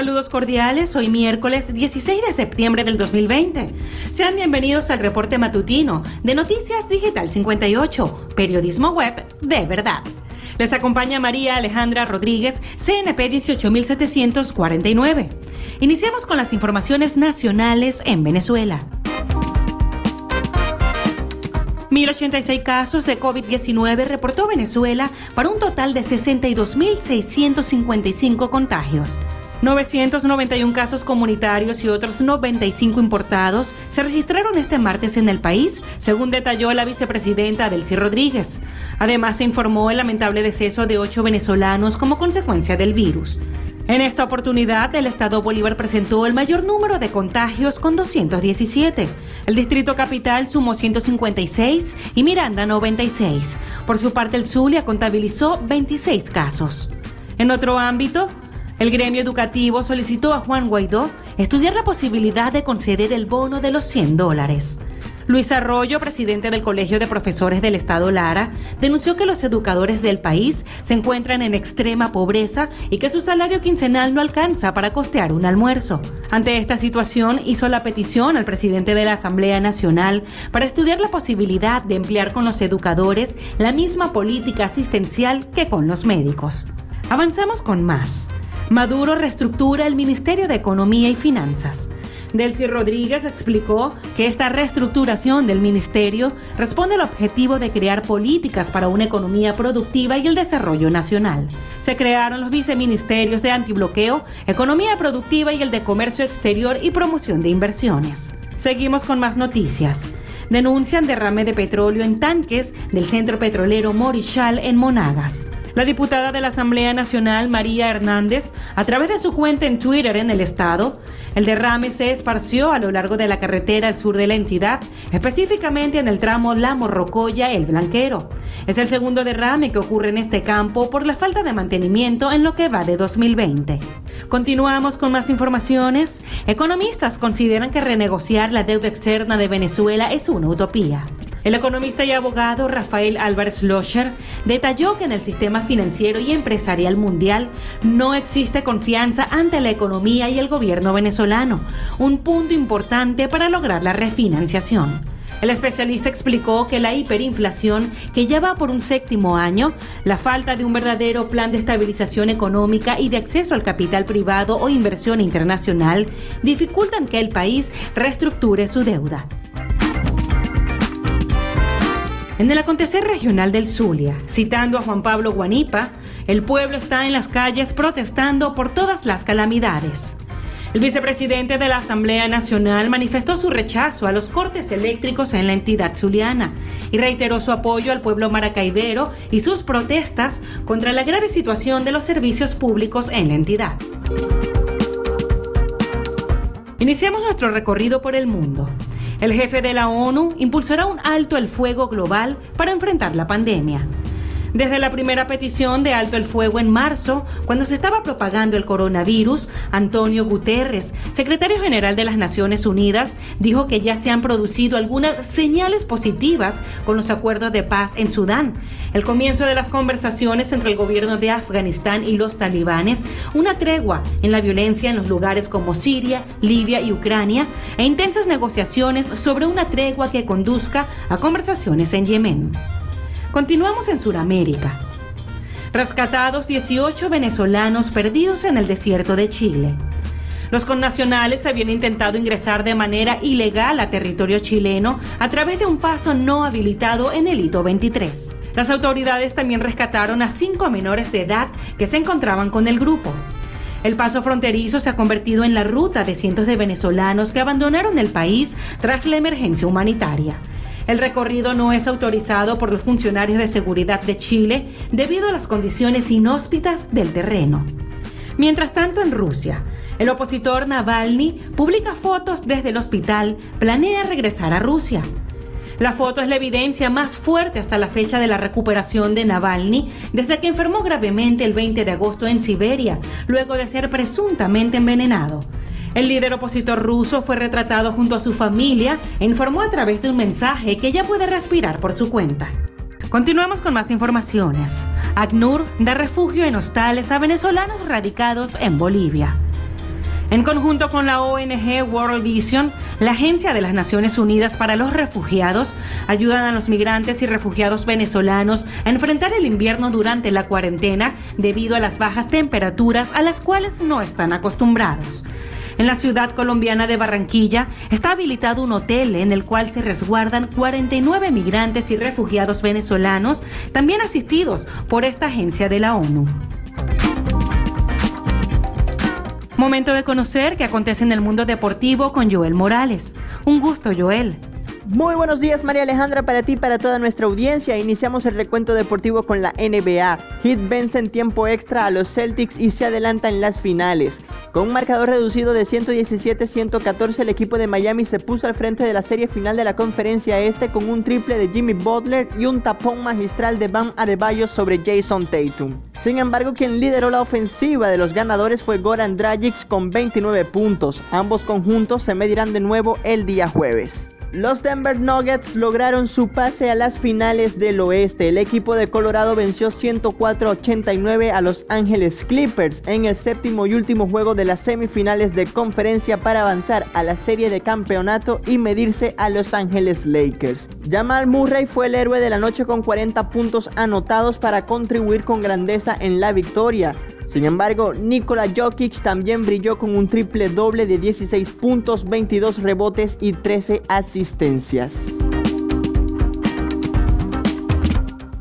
Saludos cordiales, hoy miércoles 16 de septiembre del 2020. Sean bienvenidos al reporte matutino de Noticias Digital 58, periodismo web de verdad. Les acompaña María Alejandra Rodríguez, CNP 18749. Iniciamos con las informaciones nacionales en Venezuela. 1.086 casos de COVID-19 reportó Venezuela para un total de 62.655 contagios. 991 casos comunitarios y otros 95 importados se registraron este martes en el país, según detalló la vicepresidenta Delcy Rodríguez. Además, se informó el lamentable deceso de ocho venezolanos como consecuencia del virus. En esta oportunidad, el Estado Bolívar presentó el mayor número de contagios con 217. El Distrito Capital sumó 156 y Miranda 96. Por su parte, el Zulia contabilizó 26 casos. En otro ámbito, el gremio educativo solicitó a Juan Guaidó estudiar la posibilidad de conceder el bono de los 100 dólares. Luis Arroyo, presidente del Colegio de Profesores del Estado Lara, denunció que los educadores del país se encuentran en extrema pobreza y que su salario quincenal no alcanza para costear un almuerzo. Ante esta situación, hizo la petición al presidente de la Asamblea Nacional para estudiar la posibilidad de emplear con los educadores la misma política asistencial que con los médicos. Avanzamos con más. Maduro reestructura el Ministerio de Economía y Finanzas. Delcy Rodríguez explicó que esta reestructuración del ministerio responde al objetivo de crear políticas para una economía productiva y el desarrollo nacional. Se crearon los viceministerios de antibloqueo, economía productiva y el de comercio exterior y promoción de inversiones. Seguimos con más noticias. Denuncian derrame de petróleo en tanques del centro petrolero Morichal en Monagas. La diputada de la Asamblea Nacional, María Hernández, a través de su cuenta en Twitter en el estado, el derrame se esparció a lo largo de la carretera al sur de la entidad, específicamente en el tramo La Morrocoya-El Blanquero. Es el segundo derrame que ocurre en este campo por la falta de mantenimiento en lo que va de 2020. Continuamos con más informaciones. Economistas consideran que renegociar la deuda externa de Venezuela es una utopía. El economista y abogado Rafael Álvarez Locher detalló que en el sistema financiero y empresarial mundial no existe confianza ante la economía y el gobierno venezolano, un punto importante para lograr la refinanciación. El especialista explicó que la hiperinflación, que ya va por un séptimo año, la falta de un verdadero plan de estabilización económica y de acceso al capital privado o inversión internacional dificultan que el país reestructure su deuda. En el acontecer regional del Zulia, citando a Juan Pablo Guanipa, el pueblo está en las calles protestando por todas las calamidades. El vicepresidente de la Asamblea Nacional manifestó su rechazo a los cortes eléctricos en la entidad zuliana y reiteró su apoyo al pueblo maracaibero y sus protestas contra la grave situación de los servicios públicos en la entidad. Iniciamos nuestro recorrido por el mundo. El jefe de la ONU impulsará un alto el fuego global para enfrentar la pandemia. Desde la primera petición de alto el fuego en marzo, cuando se estaba propagando el coronavirus, Antonio Guterres, secretario general de las Naciones Unidas, dijo que ya se han producido algunas señales positivas con los acuerdos de paz en Sudán, el comienzo de las conversaciones entre el gobierno de Afganistán y los talibanes, una tregua en la violencia en los lugares como Siria, Libia y Ucrania, e intensas negociaciones sobre una tregua que conduzca a conversaciones en Yemen. Continuamos en Sudamérica. Rescatados 18 venezolanos perdidos en el desierto de Chile. Los connacionales habían intentado ingresar de manera ilegal a territorio chileno a través de un paso no habilitado en el hito 23. Las autoridades también rescataron a cinco menores de edad que se encontraban con el grupo. El paso fronterizo se ha convertido en la ruta de cientos de venezolanos que abandonaron el país tras la emergencia humanitaria. El recorrido no es autorizado por los funcionarios de seguridad de Chile debido a las condiciones inhóspitas del terreno. Mientras tanto, en Rusia, el opositor Navalny publica fotos desde el hospital, planea regresar a Rusia. La foto es la evidencia más fuerte hasta la fecha de la recuperación de Navalny desde que enfermó gravemente el 20 de agosto en Siberia, luego de ser presuntamente envenenado. El líder opositor ruso fue retratado junto a su familia e informó a través de un mensaje que ya puede respirar por su cuenta. Continuamos con más informaciones. ACNUR da refugio en hostales a venezolanos radicados en Bolivia. En conjunto con la ONG World Vision, la Agencia de las Naciones Unidas para los Refugiados, ayudan a los migrantes y refugiados venezolanos a enfrentar el invierno durante la cuarentena debido a las bajas temperaturas a las cuales no están acostumbrados. En la ciudad colombiana de Barranquilla está habilitado un hotel en el cual se resguardan 49 migrantes y refugiados venezolanos, también asistidos por esta agencia de la ONU. Momento de conocer qué acontece en el mundo deportivo con Joel Morales. Un gusto, Joel. Muy buenos días María Alejandra para ti y para toda nuestra audiencia. Iniciamos el recuento deportivo con la NBA. Heat vence en tiempo extra a los Celtics y se adelanta en las finales. Con un marcador reducido de 117-114 el equipo de Miami se puso al frente de la serie final de la conferencia este con un triple de Jimmy Butler y un tapón magistral de Bam Adebayo sobre Jason Tatum. Sin embargo, quien lideró la ofensiva de los ganadores fue Goran Dragic con 29 puntos. Ambos conjuntos se medirán de nuevo el día jueves. Los Denver Nuggets lograron su pase a las finales del oeste. El equipo de Colorado venció 104-89 a Los Ángeles Clippers en el séptimo y último juego de las semifinales de conferencia para avanzar a la serie de campeonato y medirse a Los Ángeles Lakers. Jamal Murray fue el héroe de la noche con 40 puntos anotados para contribuir con grandeza en la victoria. Sin embargo, Nikola Jokic también brilló con un triple doble de 16 puntos, 22 rebotes y 13 asistencias.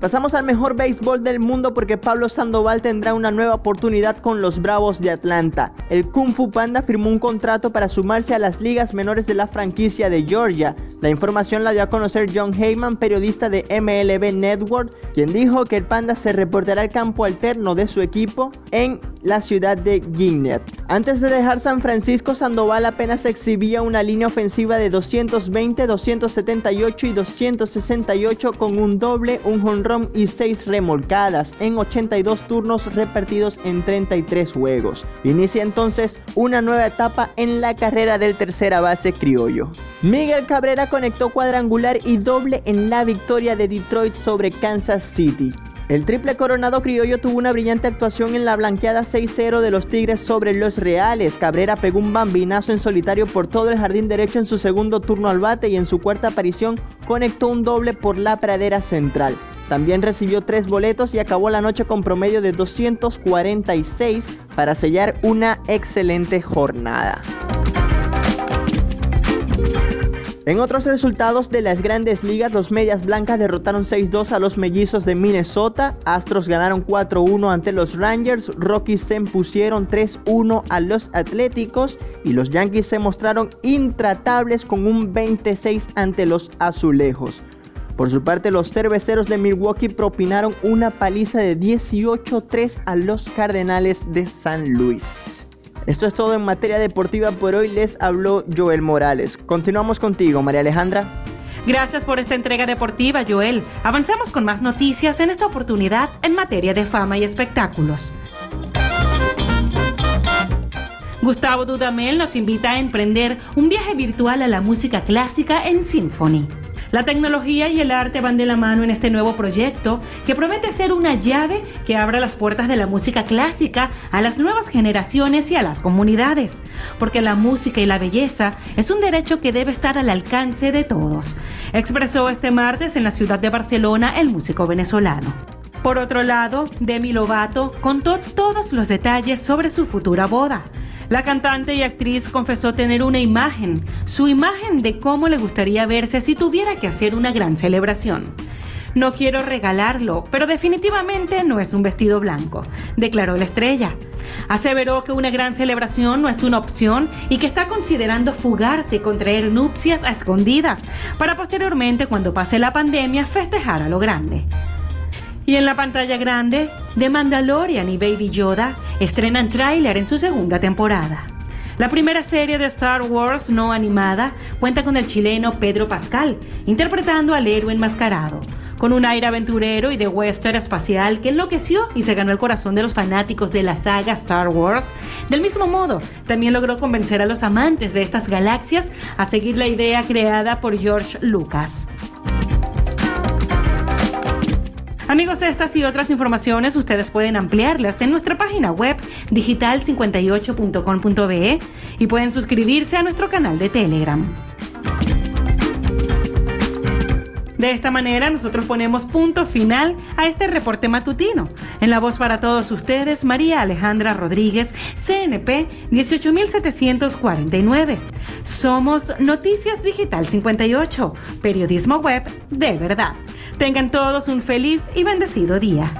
Pasamos al mejor béisbol del mundo porque Pablo Sandoval tendrá una nueva oportunidad con los Bravos de Atlanta. El Kung Fu Panda firmó un contrato para sumarse a las ligas menores de la franquicia de Georgia. La información la dio a conocer John Heyman, periodista de MLB Network, quien dijo que el Panda se reportará al campo alterno de su equipo en la ciudad de Gwinnett. Antes de dejar San Francisco, Sandoval apenas exhibía una línea ofensiva de 220, 278 y 268 con un doble, un jonrón y 6 remolcadas en 82 turnos repartidos en 33 juegos. Inicia entonces una nueva etapa en la carrera del tercera base criollo. Miguel Cabrera conectó cuadrangular y doble en la victoria de Detroit sobre Kansas City. El triple coronado criollo tuvo una brillante actuación en la blanqueada 6-0 de los Tigres sobre los Reales. Cabrera pegó un bambinazo en solitario por todo el jardín derecho en su segundo turno al bate y en su cuarta aparición conectó un doble por la pradera central. También recibió tres boletos y acabó la noche con promedio de 246 para sellar una excelente jornada. En otros resultados de las grandes ligas, los Medias Blancas derrotaron 6-2 a los Mellizos de Minnesota, Astros ganaron 4-1 ante los Rangers, Rockies se impusieron 3-1 a los Atléticos y los Yankees se mostraron intratables con un 26 ante los Azulejos. Por su parte, los cerveceros de Milwaukee propinaron una paliza de 18-3 a los Cardenales de San Luis. Esto es todo en materia deportiva por hoy. Les habló Joel Morales. Continuamos contigo, María Alejandra. Gracias por esta entrega deportiva, Joel. Avanzamos con más noticias en esta oportunidad en materia de fama y espectáculos. Gustavo Dudamel nos invita a emprender un viaje virtual a la música clásica en Symphony. La tecnología y el arte van de la mano en este nuevo proyecto que promete ser una llave que abra las puertas de la música clásica a las nuevas generaciones y a las comunidades, porque la música y la belleza es un derecho que debe estar al alcance de todos, expresó este martes en la ciudad de Barcelona el músico venezolano. Por otro lado, Demi Lovato contó todos los detalles sobre su futura boda. La cantante y actriz confesó tener una imagen, su imagen de cómo le gustaría verse si tuviera que hacer una gran celebración. No quiero regalarlo, pero definitivamente no es un vestido blanco, declaró la estrella. Aseveró que una gran celebración no es una opción y que está considerando fugarse y contraer nupcias a escondidas para posteriormente, cuando pase la pandemia, festejar a lo grande. Y en la pantalla grande, The Mandalorian y Baby Yoda estrenan tráiler en su segunda temporada. La primera serie de Star Wars no animada cuenta con el chileno Pedro Pascal, interpretando al héroe enmascarado, con un aire aventurero y de western espacial que enloqueció y se ganó el corazón de los fanáticos de la saga Star Wars. Del mismo modo, también logró convencer a los amantes de estas galaxias a seguir la idea creada por George Lucas. Amigos, estas y otras informaciones ustedes pueden ampliarlas en nuestra página web digital58.com.be y pueden suscribirse a nuestro canal de Telegram. De esta manera nosotros ponemos punto final a este reporte matutino. En la voz para todos ustedes, María Alejandra Rodríguez, CNP 18749. Somos Noticias Digital 58, periodismo web de verdad. Tengan todos un feliz y bendecido día.